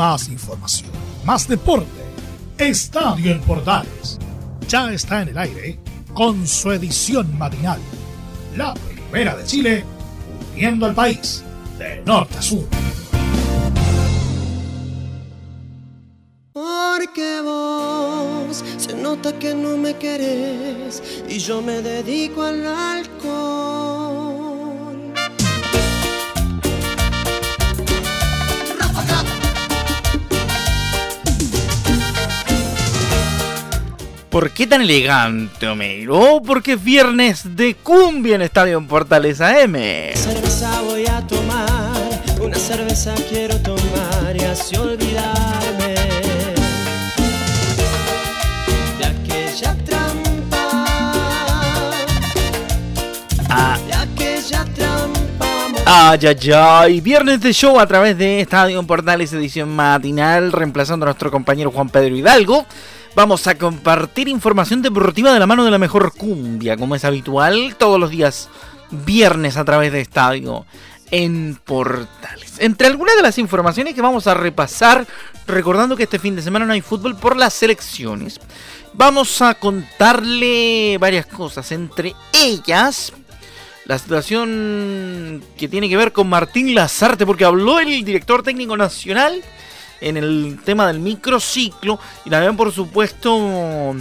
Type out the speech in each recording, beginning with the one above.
más información, más deporte. Estadio en Portales ya está en el aire con su edición matinal. La primera de Chile, uniendo al país de norte a sur. Porque vos se nota que no me querés y yo me dedico al alcohol. ¿Por qué tan elegante, Homero? Porque es viernes de cumbia en Estadio en Portales AM. Cerveza voy a tomar, una cerveza quiero tomar y así olvidarme de aquella trampa, Ah, de aquella trampa. Ay, ay, ay. Viernes de show a través de Estadio en Portales edición matinal, reemplazando a nuestro compañero Juan Pedro Hidalgo. Vamos a compartir información deportiva de la mano de la mejor cumbia, como es habitual, todos los días viernes a través de Estadio en Portales. Entre algunas de las informaciones que vamos a repasar, recordando que este fin de semana no hay fútbol por las selecciones, vamos a contarle varias cosas, entre ellas la situación que tiene que ver con Martín Lazarte, porque habló el director técnico nacional en el tema del microciclo y también por supuesto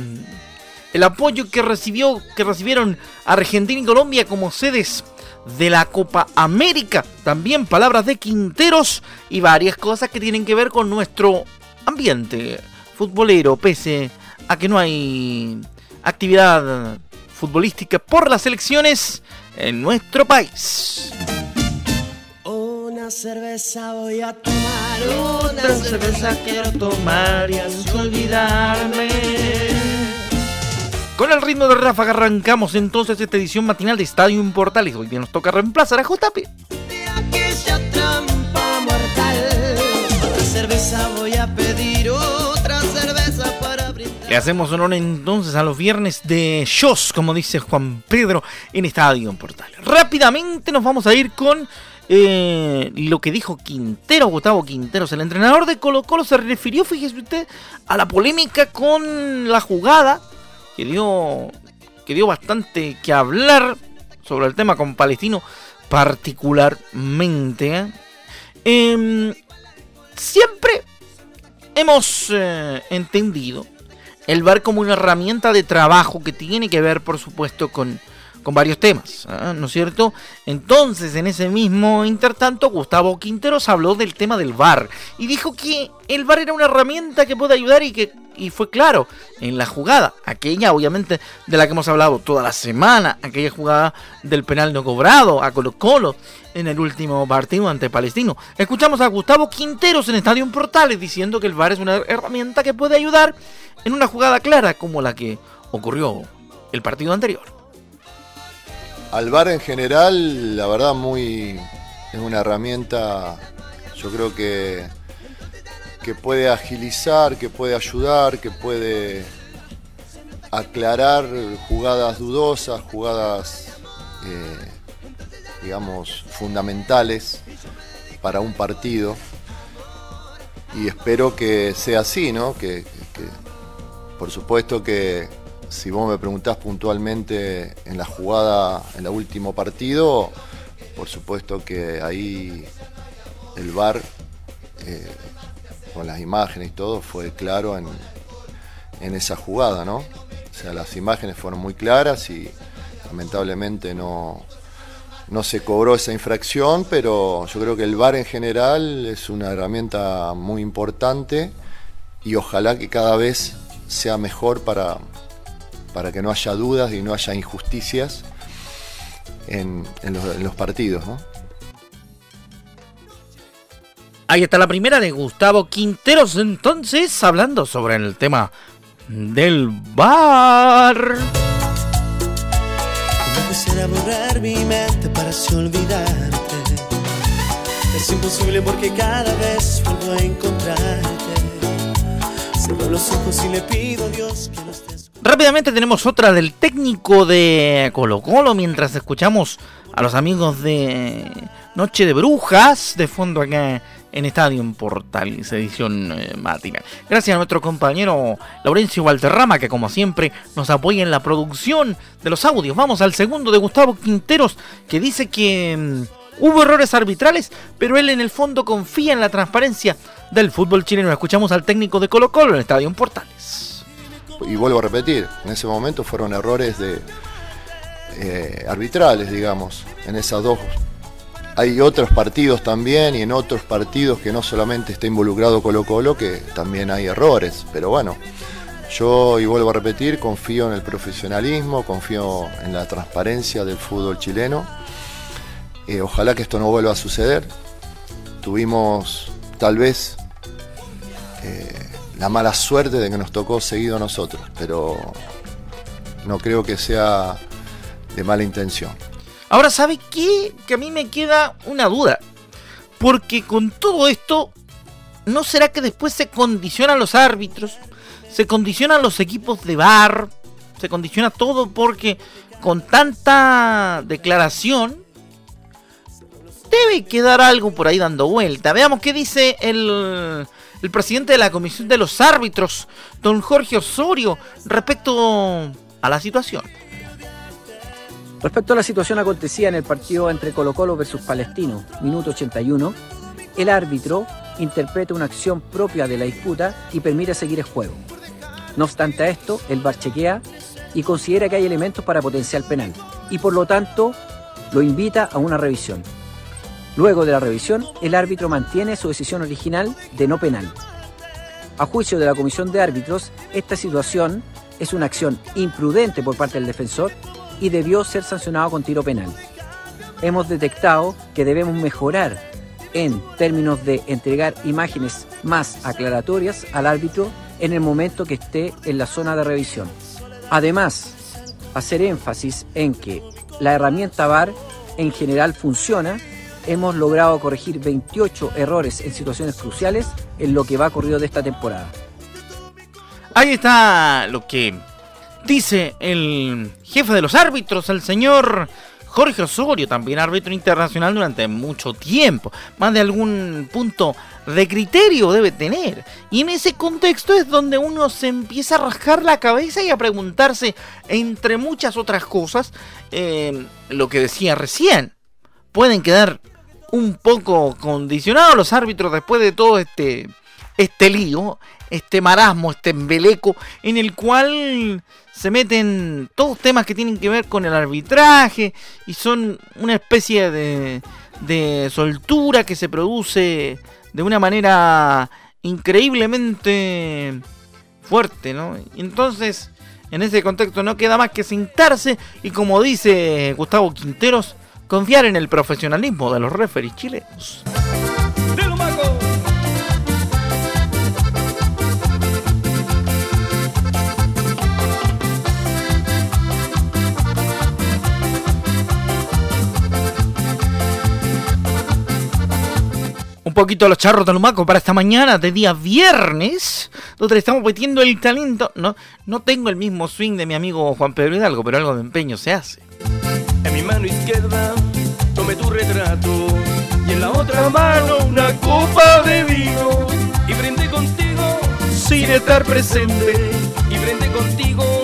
el apoyo que recibió que recibieron Argentina y Colombia como sedes de la Copa América. También palabras de Quinteros y varias cosas que tienen que ver con nuestro ambiente futbolero, pese a que no hay actividad futbolística por las elecciones en nuestro país. Una cerveza voy a tomar, una cerveza quiero tomar y así olvidarme. Con el ritmo de Ráfaga arrancamos entonces esta edición matinal de Estadio en Portales. Hoy día nos toca reemplazar a JP. de aquella trampa mortal. Otra cerveza voy a pedir, otra cerveza para brindar. Le hacemos honor entonces a los viernes de shows, como dice Juan Pedro, en Estadio en Portales. Rápidamente nos vamos a ir con eh, lo que dijo Quintero, Gustavo Quinteros. El entrenador de Colo Colo se refirió, fíjese usted, a la polémica con la jugada que dio, que dio bastante que hablar sobre el tema con Palestino particularmente. ¿eh? Em, siempre hemos eh, entendido el VAR como una herramienta de trabajo que tiene que ver, por supuesto, con, con varios temas, ¿ah? ¿no es cierto? Entonces, en ese mismo intertanto, Gustavo Quinteros habló del tema del VAR y dijo que el VAR era una herramienta que puede ayudar y que y fue claro en la jugada, aquella obviamente de la que hemos hablado toda la semana, aquella jugada del penal no cobrado a Colo Colo en el último partido ante Palestino. Escuchamos a Gustavo Quinteros en Estadio Portales diciendo que el VAR es una herramienta que puede ayudar en una jugada clara como la que ocurrió el partido anterior. Al VAR en general, la verdad, muy es una herramienta, yo creo que, que puede agilizar, que puede ayudar, que puede aclarar jugadas dudosas, jugadas, eh, digamos, fundamentales para un partido. Y espero que sea así, ¿no? Que, por supuesto que si vos me preguntás puntualmente en la jugada, en el último partido, por supuesto que ahí el VAR, eh, con las imágenes y todo, fue claro en, en esa jugada, ¿no? O sea, las imágenes fueron muy claras y lamentablemente no, no se cobró esa infracción, pero yo creo que el VAR en general es una herramienta muy importante y ojalá que cada vez sea mejor para, para que no haya dudas y no haya injusticias en, en los, en los partidos, ¿no? Ahí está la primera de Gustavo Quinteros, entonces, hablando sobre el tema del bar. Como quisiera borrar mi mente para así olvidarte. Es imposible porque cada vez vuelvo a encontrarte. Cierro los ojos y le pido a Dios que no. Rápidamente tenemos otra del técnico de Colo Colo mientras escuchamos a los amigos de Noche de Brujas de fondo acá en Estadio Portales, edición eh, matinal. Gracias a nuestro compañero Laurencio Valterrama, que como siempre nos apoya en la producción de los audios. Vamos al segundo de Gustavo Quinteros, que dice que mm, hubo errores arbitrales, pero él en el fondo confía en la transparencia del fútbol chileno. Escuchamos al técnico de Colo Colo en Estadio Portales. Y vuelvo a repetir, en ese momento fueron errores de eh, arbitrales, digamos, en esas dos hay otros partidos también y en otros partidos que no solamente está involucrado Colo Colo, que también hay errores. Pero bueno, yo, y vuelvo a repetir, confío en el profesionalismo, confío en la transparencia del fútbol chileno. Eh, ojalá que esto no vuelva a suceder. Tuvimos tal vez eh, la mala suerte de que nos tocó seguido a nosotros, pero no creo que sea de mala intención. Ahora, ¿sabe qué? Que a mí me queda una duda. Porque con todo esto, ¿no será que después se condicionan los árbitros? Se condicionan los equipos de bar. Se condiciona todo porque con tanta declaración debe quedar algo por ahí dando vuelta. Veamos qué dice el, el presidente de la Comisión de los Árbitros, don Jorge Osorio, respecto a la situación. Respecto a la situación acontecida en el partido entre Colo Colo versus Palestino, minuto 81, el árbitro interpreta una acción propia de la disputa y permite seguir el juego. No obstante a esto, el VAR chequea y considera que hay elementos para potencial penal y por lo tanto lo invita a una revisión. Luego de la revisión, el árbitro mantiene su decisión original de no penal. A juicio de la Comisión de Árbitros, esta situación es una acción imprudente por parte del defensor y debió ser sancionado con tiro penal. Hemos detectado que debemos mejorar en términos de entregar imágenes más aclaratorias al árbitro en el momento que esté en la zona de revisión. Además, hacer énfasis en que la herramienta VAR en general funciona. Hemos logrado corregir 28 errores en situaciones cruciales en lo que va corrido de esta temporada. Ahí está lo que dice el jefe de los árbitros, el señor Jorge Osorio, también árbitro internacional durante mucho tiempo. Más de algún punto de criterio debe tener. Y en ese contexto es donde uno se empieza a rascar la cabeza y a preguntarse, entre muchas otras cosas, eh, lo que decía recién. Pueden quedar un poco condicionados los árbitros después de todo este, este lío, este marasmo, este embeleco, en el cual se meten todos temas que tienen que ver con el arbitraje y son una especie de, de soltura que se produce de una manera increíblemente fuerte, ¿no? Entonces, en ese contexto no queda más que sentarse y como dice Gustavo Quinteros, confiar en el profesionalismo de los referees chilenos. un poquito los charros de Lumaco para esta mañana de día viernes, donde estamos metiendo el talento. No, no tengo el mismo swing de mi amigo Juan Pedro Hidalgo, pero algo de empeño se hace. En mi mano izquierda tomé tu retrato y en la otra mano una copa de vino y brindé contigo sin estar presente y brindé contigo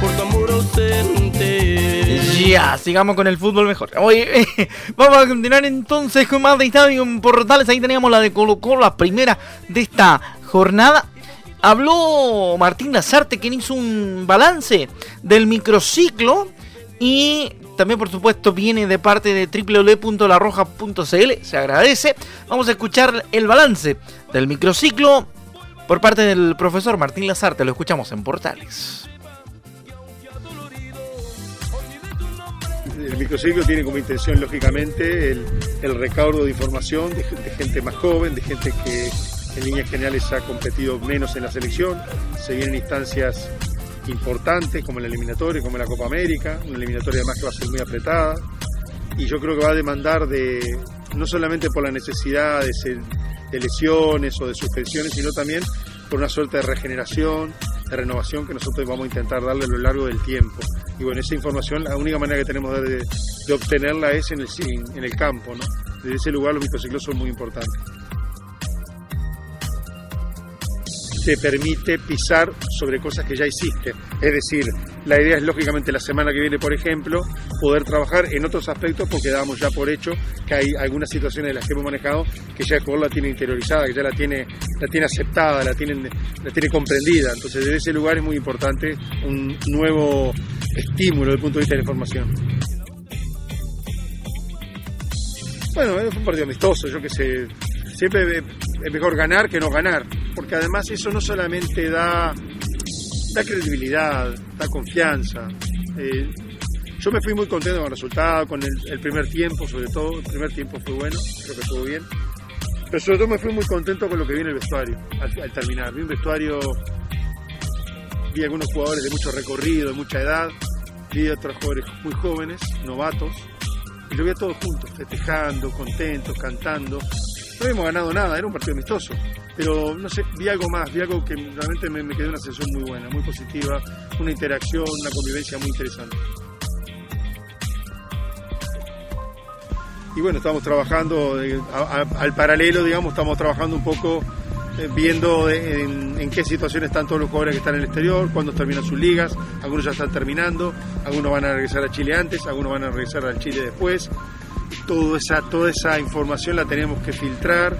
por tu amor ausente. Ya, sigamos con el fútbol mejor. Oye, vamos a continuar entonces con más de Estadio Portales. Ahí teníamos la de Colo, la primera de esta jornada. Habló Martín Lazarte, quien hizo un balance del microciclo. Y también, por supuesto, viene de parte de www.larroja.cl. Se agradece. Vamos a escuchar el balance del microciclo por parte del profesor Martín Lazarte. Lo escuchamos en Portales. el microciclo tiene como intención, lógicamente, el, recaudo de información de, gente más joven, de gente que en líneas generales ha competido menos en la selección. Se vienen instancias importantes como la eliminatoria, como la Copa América, una eliminatoria además que va a ser muy apretada. Y yo creo que va a demandar de, no solamente por la necesidad de, de lesiones o de suspensiones, sino también por una suerte de regeneración, de renovación que nosotros vamos a intentar darle a lo largo del tiempo. Y bueno, esa información, la única manera que tenemos de, obtenerla es en el, en el campo, ¿no? Desde ese lugar los microciclos son muy importantes. Te permite pisar sobre cosas que ya hiciste. Es decir, la idea es lógicamente la semana que viene, por ejemplo, poder trabajar en otros aspectos porque damos ya por hecho que hay algunas situaciones de las que hemos manejado que ya el jugador la tiene interiorizada, que ya la tiene, la tiene aceptada, la tiene, la tiene comprendida. Entonces, desde ese lugar es muy importante un nuevo estímulo desde el punto de vista de la información. Bueno, es un partido amistoso, yo que sé. Siempre es mejor ganar que no ganar, porque además eso no solamente da, da credibilidad, da confianza. Eh, yo me fui muy contento con el resultado, con el, primer tiempo, sobre todo. El primer tiempo fue bueno, creo que estuvo bien. Pero sobre todo me fui muy contento con lo que viene el vestuario al, terminar. Vi un vestuario, vi algunos jugadores de mucho recorrido, de mucha edad, vi otros jugadores muy jóvenes, novatos, y lo vi a todos juntos, festejando, contentos, cantando. No habíamos ganado nada, era un partido amistoso, pero no sé, vi algo más, vi algo que realmente me, me quedó una sensación muy buena, muy positiva, una interacción, una convivencia muy interesante. y bueno, estamos trabajando eh, al paralelo, digamos, estamos trabajando un poco eh, viendo en, qué situación están todos los jugadores que están en el exterior, cuándo terminan sus ligas, algunos ya están terminando, algunos van a regresar a Chile antes, algunos van a regresar al Chile después. Toda esa, toda esa información la tenemos que filtrar,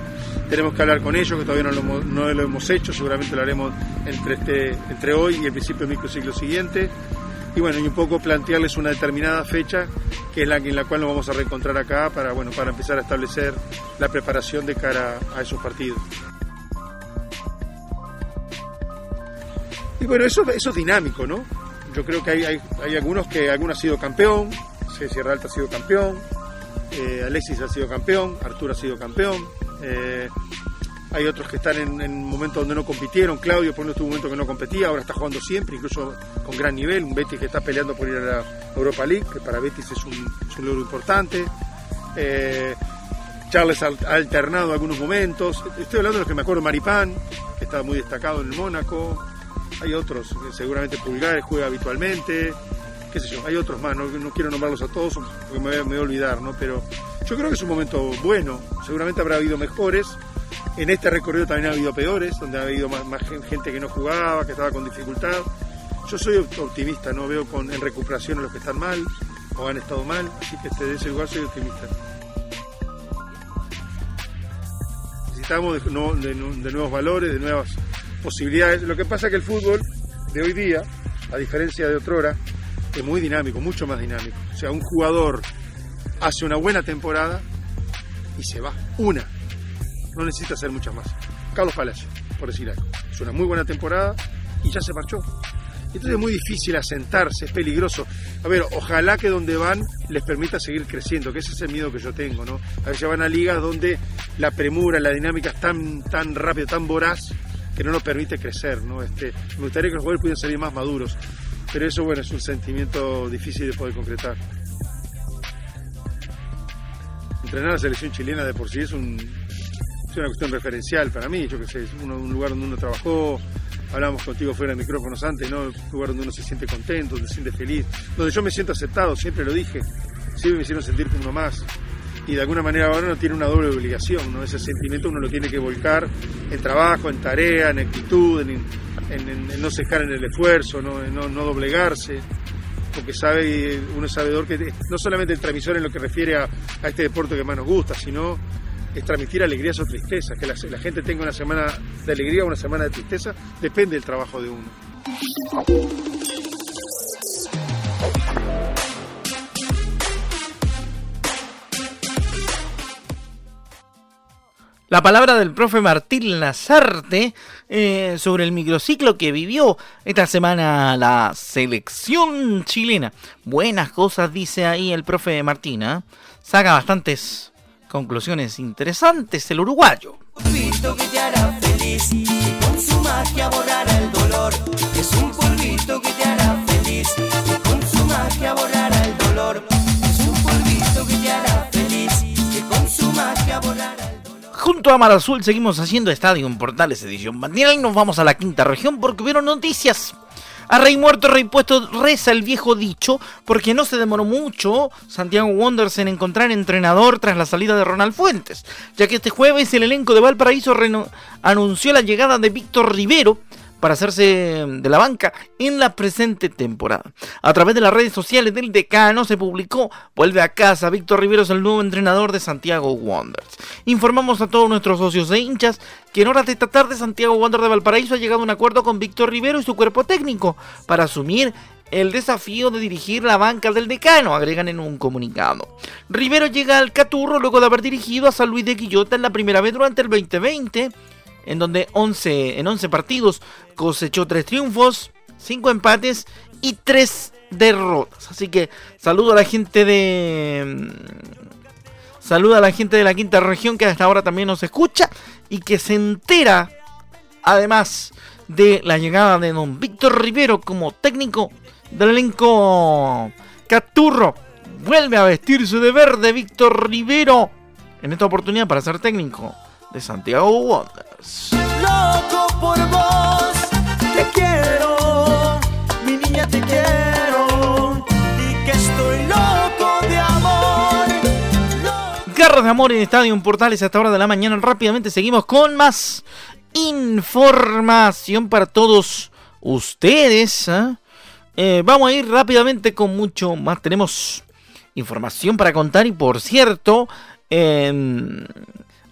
tenemos que hablar con ellos, que todavía no lo, hemos hecho, seguramente lo haremos entre, este, entre hoy y el principio del microciclo siguiente y bueno, y un poco plantearles una determinada fecha, que es la en la cual nos vamos a reencontrar acá para, bueno, para empezar a establecer la preparación de cara a esos partidos. Y bueno, eso, es dinámico, ¿no? Yo creo que hay, hay, algunos que alguno ha sido campeón, Ceci Alta ha sido campeón, eh, Alexis ha sido campeón, Arturo ha sido campeón, eh, hay otros que están en, en momentos donde no compitieron. Claudio, por ejemplo, un momento que no competía, ahora está jugando siempre, incluso con gran nivel. Un Betis que está peleando por ir a la Europa League, que para Betis es un, logro importante. Eh, Charles ha alternado algunos momentos. Estoy hablando de los que me acuerdo, Maripán, que está muy destacado en el Mónaco. Hay otros, seguramente Pulgares juega habitualmente. Qué sé yo, hay otros más, no, quiero nombrarlos a todos porque me voy, a olvidar, ¿no? Pero yo creo que es un momento bueno. Seguramente habrá habido mejores en este recorrido también ha habido peores, donde ha habido más, gente que no jugaba, que estaba con dificultad. Yo soy optimista, no veo con, en recuperación a los que están mal o han estado mal, así que desde ese lugar soy optimista. Necesitamos de, nuevos valores, de nuevas posibilidades. Lo que pasa es que el fútbol de hoy día, a diferencia de otrora, muy dinámico, mucho más dinámico. O sea, un jugador hace una buena temporada y se va. Una, no necesita hacer muchas más. Carlos Palacio, por decir algo. Es una muy buena temporada y ya se marchó. Entonces es muy difícil asentarse, es peligroso. A ver, ojalá que donde van les permita seguir creciendo, que ese es el miedo que yo tengo, ¿no? A veces van a ligas donde la premura, la dinámica es tan, tan rápida, tan voraz, que no nos permite crecer, ¿no? Este, me gustaría que los jugadores pudieran salir más maduros, pero eso, bueno, es un sentimiento difícil de poder concretar. Entrenar a la selección chilena de por sí es un, es una cuestión referencial para mí, yo que sé, un lugar donde uno trabajó, hablábamos contigo fuera de micrófonos antes, ¿no? Un lugar donde uno se siente contento, donde se siente feliz, donde yo me siento aceptado, siempre lo dije, siempre me hicieron sentir como uno más. Y de alguna manera ahora uno tiene una doble obligación, ¿no? Ese sentimiento uno lo tiene que volcar en trabajo, en tarea, en actitud, en, no cejar en el esfuerzo, ¿no? En no, doblegarse porque sabe, uno es sabedor que no solamente el transmisor en lo que refiere a, a, este deporte que más nos gusta, sino es transmitir alegrías o tristezas, que la, gente tenga una semana de alegría o una semana de tristeza, depende del trabajo de uno. La palabra del profe Martín Lazarte eh, sobre el microciclo que vivió esta semana la selección chilena. Buenas cosas dice ahí el profe Martín. ¿eh? Saca bastantes Conclusiones interesantes, el uruguayo. Que te hará feliz, con su magia borrará el dolor. Junto a Mar Azul seguimos haciendo Estadio Portales Edición Bandiera y nos vamos a la quinta región porque hubieron noticias. A rey muerto, rey puesto, reza el viejo dicho, porque no se demoró mucho Santiago Wonders en encontrar entrenador tras la salida de Ronald Fuentes, ya que este jueves el elenco de Valparaíso anunció la llegada de Víctor Rivero, para hacerse de la banca en la presente temporada. A través de las redes sociales del decano se publicó Vuelve a casa, Víctor Rivero es el nuevo entrenador de Santiago Wanderers. Informamos a todos nuestros socios e hinchas que en horas de esta tarde Santiago Wanderers de Valparaíso ha llegado a un acuerdo con Víctor Rivero y su cuerpo técnico para asumir el desafío de dirigir la banca del decano, agregan en un comunicado. Rivero llega al Caturro luego de haber dirigido a San Luis de Quillota en la primera vez durante el 2020 en donde 11, en 11 partidos cosechó 3 triunfos, 5 empates y 3 derrotas. Así que saludo a la gente de... Mm, saludo a la gente de la quinta región que hasta ahora también nos escucha y que se entera además de la llegada de don Víctor Rivero como técnico del elenco Caturro. Vuelve a vestirse de verde Víctor Rivero en esta oportunidad para ser técnico de Santiago Wonders. Loco por vos, te quiero, mi niña te quiero, y que estoy loco de amor. Garras de amor en Estadio Portales a esta hora de la mañana. Rápidamente seguimos con más información para todos ustedes. ¿eh? Eh, vamos a ir rápidamente con mucho más. Tenemos información para contar y por cierto, eh,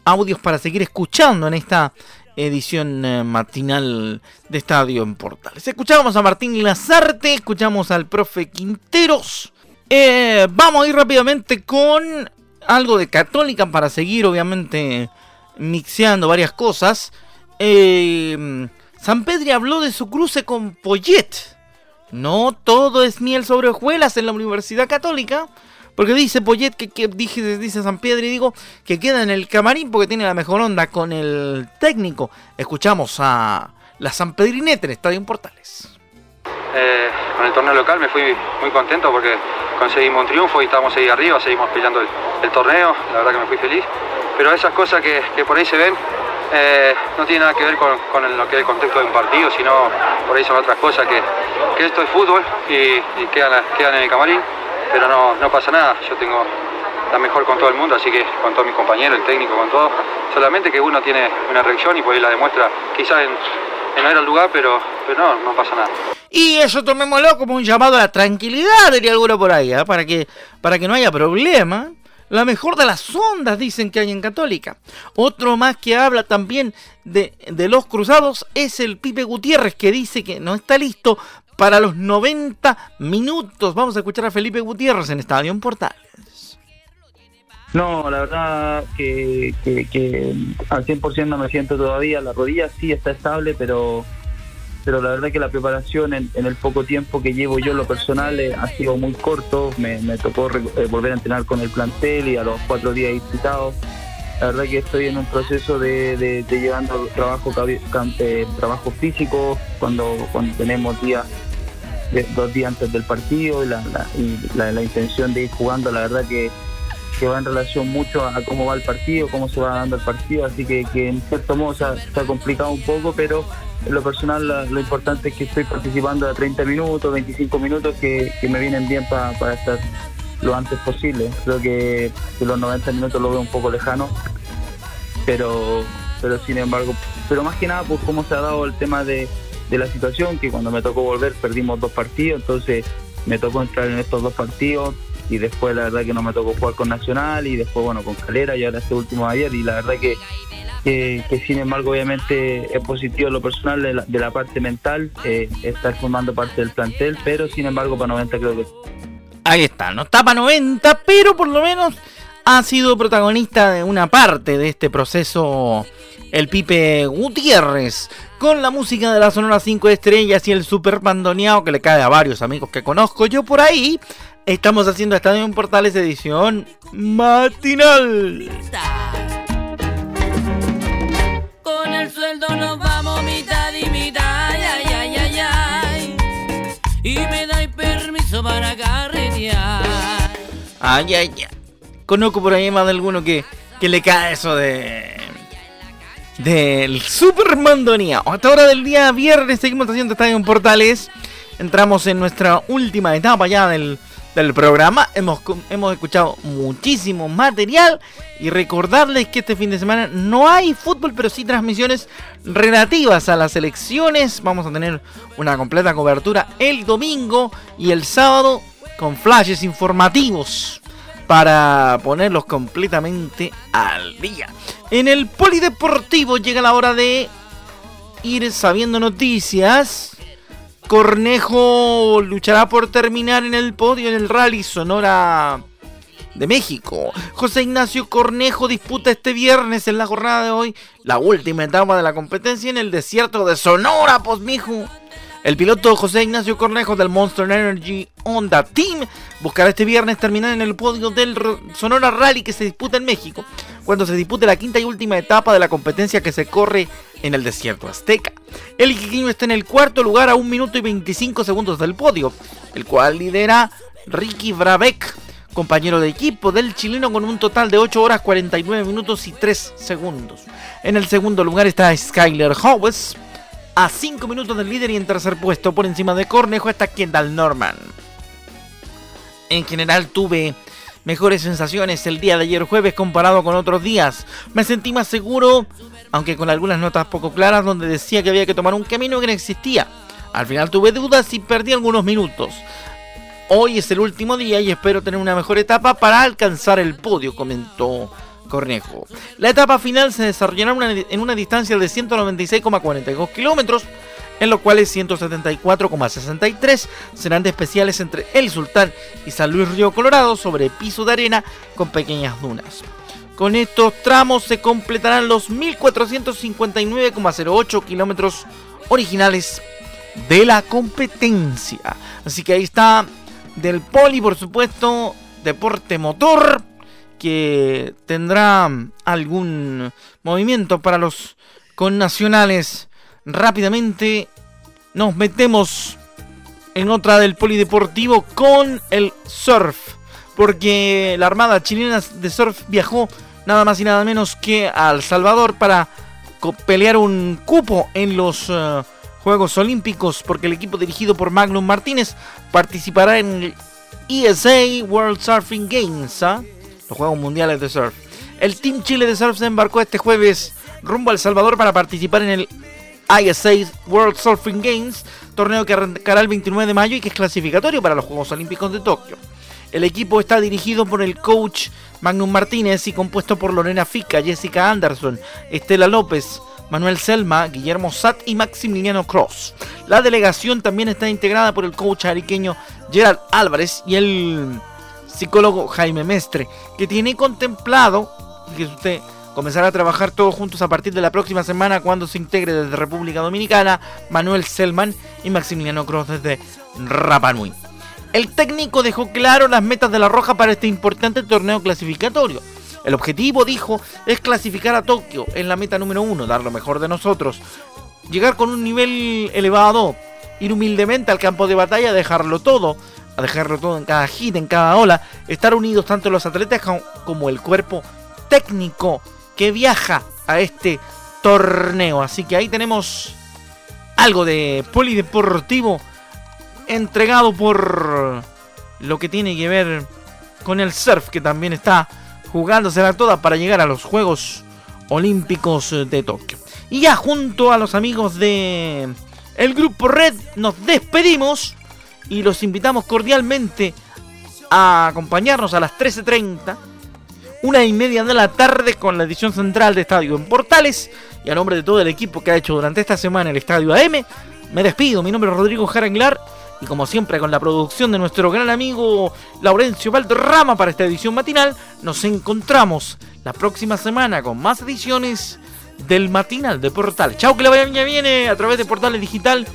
audios para seguir escuchando en esta edición eh, matinal de Estadio en Portales. Escuchamos a Martín Lazarte, escuchamos al profe Quinteros. Eh, vamos a ir rápidamente con algo de Católica para seguir, obviamente, mixeando varias cosas. Eh, San Pedro habló de su cruce con Poyet. No todo es miel sobre hojuelas en la Universidad Católica. Porque dice Poyet que, dice, dice San Pedro y digo que queda en el camarín porque tiene la mejor onda con el técnico. Escuchamos a la San Pedrinete en Estadio Portales. Eh, con el torneo local me fui muy contento porque conseguimos un triunfo y estamos ahí arriba, seguimos peleando el, torneo, la verdad que me fui feliz. Pero esas cosas que, por ahí se ven eh, no tienen nada que ver con, lo que es el contexto de un partido, sino por ahí son otras cosas que, esto es fútbol y, quedan, quedan en el camarín pero no, no pasa nada. Yo tengo la mejor con todo el mundo, así que con todos mis compañeros, el técnico, con todo. Solamente que uno tiene una reacción y por ahí la demuestra quizás en, en no era el lugar, pero, pero no, no pasa nada. Y eso tomémoslo como un llamado a la tranquilidad, diría alguno por ahí, ¿eh? para, que, para que no haya problema. La mejor de las ondas dicen que hay en Católica. Otro más que habla también de, de los cruzados es el Pipe Gutiérrez, que dice que no está listo para los 90 minutos. Vamos a escuchar a Felipe Gutiérrez en Estadio en Portales. No, la verdad que, al 100% no me siento todavía. La rodilla sí está estable, pero pero la verdad que la preparación en, el poco tiempo que llevo yo lo personal eh, ha sido muy corto. Me, tocó eh, volver a entrenar con el plantel y a los cuatro días visitados la verdad que estoy en un proceso de, de, llevando trabajo eh, trabajo físico cuando, cuando tenemos días dos días antes del partido y, la, la, intención de ir jugando, la verdad que, va en relación mucho a, cómo va el partido, cómo se va dando el partido, así que, en cierto modo se ha, complicado un poco, pero en lo personal lo importante es que estoy participando a 30 minutos, 25 minutos que, me vienen bien para estar lo antes posible. Creo que, los 90 minutos lo veo un poco lejano, pero, pero sin embargo, pero más que nada pues cómo se ha dado el tema de, de la situación, que cuando me tocó volver perdimos dos partidos, entonces me tocó entrar en estos dos partidos y después la verdad que no me tocó jugar con Nacional y después bueno con Calera y ahora este último ayer y la verdad que, que, sin embargo obviamente es positivo lo personal de la, parte mental, eh, estar formando parte del plantel, pero sin embargo para 90 creo que... Ahí está, no está para 90, pero por lo menos ha sido protagonista de una parte de este proceso el Pipe Gutiérrez, con la música de la Sonora 5 Estrellas y el super pandoneado que le cae a varios amigos que conozco yo por ahí. Estamos haciendo Estadio en Portales edición matinal. Con el sueldo nos vamos mitad y mitad, ay, ay, ay, ay. Y me dais permiso para carretear. Ay, ay, ay. Conozco por ahí más de alguno que, que le cae eso de del Super Mandonía. Hasta hora del día viernes seguimos haciendo Estadio en Portales. entramos en nuestra última etapa ya del, del programa. Hemos, hemos escuchado muchísimo material y recordarles que este fin de semana no hay fútbol, pero sí transmisiones relativas a las elecciones. Vamos a tener una completa cobertura el domingo y el sábado con flashes informativos para ponerlos completamente al día. En el polideportivo llega la hora de ir sabiendo noticias. Cornejo luchará por terminar en el podio en el Rally Sonora de México. José Ignacio Cornejo disputa este viernes en la jornada de hoy la última etapa de la competencia en el desierto de Sonora, pues mijo. El piloto José Ignacio Cornejo del Monster Energy Honda Team buscará este viernes terminar en el podio del Sonora Rally que se disputa en México, cuando se dispute la quinta y última etapa de la competencia que se corre en el desierto azteca. El Iquiqueño está en el cuarto lugar a 1 minuto y 25 segundos del podio, el cual lidera Ricky Brabeck, compañero de equipo del chileno con un total de 8 horas 49 minutos y 3 segundos. En el segundo lugar está Skyler Howes, a 5 minutos del líder y en tercer puesto por encima de Cornejo está Kendall Norman. En general tuve mejores sensaciones el día de ayer jueves comparado con otros días. Me sentí más seguro, aunque con algunas notas poco claras donde decía que había que tomar un camino que no existía. Al final tuve dudas y perdí algunos minutos. Hoy es el último día y espero tener una mejor etapa para alcanzar el podio, comentó Cornejo. La etapa final se desarrollará en una distancia de 196,42 kilómetros, en los cuales 174,63 serán de especiales entre El Sultán y San Luis Río Colorado sobre piso de arena con pequeñas dunas. Con estos tramos se completarán los 1459,08 kilómetros originales de la competencia. Así que ahí está del poli, por supuesto, deporte motor que tendrá algún movimiento para los connacionales. Rápidamente nos metemos en otra del polideportivo con el surf. Porque la Armada Chilena de Surf viajó nada más y nada menos que a El Salvador para pelear un cupo en los eh, Juegos Olímpicos. Porque el equipo dirigido por Magnum Martínez participará en el ESA World Surfing Games. ¿ah? Los Juegos Mundiales de Surf. El Team Chile de Surf se embarcó este jueves rumbo a El Salvador para participar en el ISA World Surfing Games, torneo que arrancará el 29 de mayo y que es clasificatorio para los Juegos Olímpicos de Tokio. El equipo está dirigido por el coach Magnum Martínez y compuesto por Lorena Fica, Jessica Anderson, Estela López, Manuel Selma, Guillermo Satt y Maximiliano Cross. La delegación también está integrada por el coach ariqueño Gerard Álvarez y el psicólogo Jaime Mestre, que tiene contemplado que usted comenzará a trabajar todos juntos a partir de la próxima semana cuando se integre desde República Dominicana Manuel Selman y Maximiliano Cross desde Rapanui. El técnico dejó claro las metas de la Roja para este importante torneo clasificatorio. El objetivo, dijo, es clasificar a Tokio en la meta número uno, dar lo mejor de nosotros, llegar con un nivel elevado, ir humildemente al campo de batalla, dejarlo todo, a dejarlo todo en cada hit, en cada ola, estar unidos tanto los atletas como el cuerpo técnico que viaja a este torneo. Así que ahí tenemos algo de polideportivo entregado por lo que tiene que ver con el surf que también está jugándosela toda para llegar a los Juegos Olímpicos de Tokio. Y ya junto a los amigos de el grupo Red nos despedimos y los invitamos cordialmente a acompañarnos a las 13.30, una y media de la tarde con la edición central de Estadio en Portales. Y a nombre de todo el equipo que ha hecho durante esta semana el Estadio AM, me despido, mi nombre es Rodrigo Jaranglar y como siempre con la producción de nuestro gran amigo Laurencio Valderrama para esta edición matinal, nos encontramos la próxima semana con más ediciones del matinal de Portal. Chao, que la vaya viene a través de Portales Digital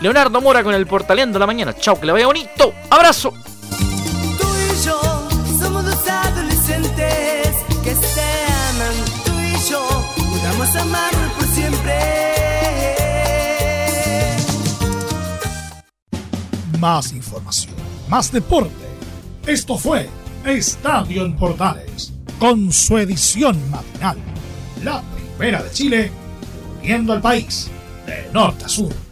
Leonardo Mora con el Portaleando la mañana. Chao, que le vaya bonito. Abrazo. Tú y yo somos dos adolescentes que se aman. Tú y yo podamos amar por siempre. Más información, más deporte. Esto fue Estadio en Portales, con su edición matinal. La primera de Chile, viendo al país de norte a sur.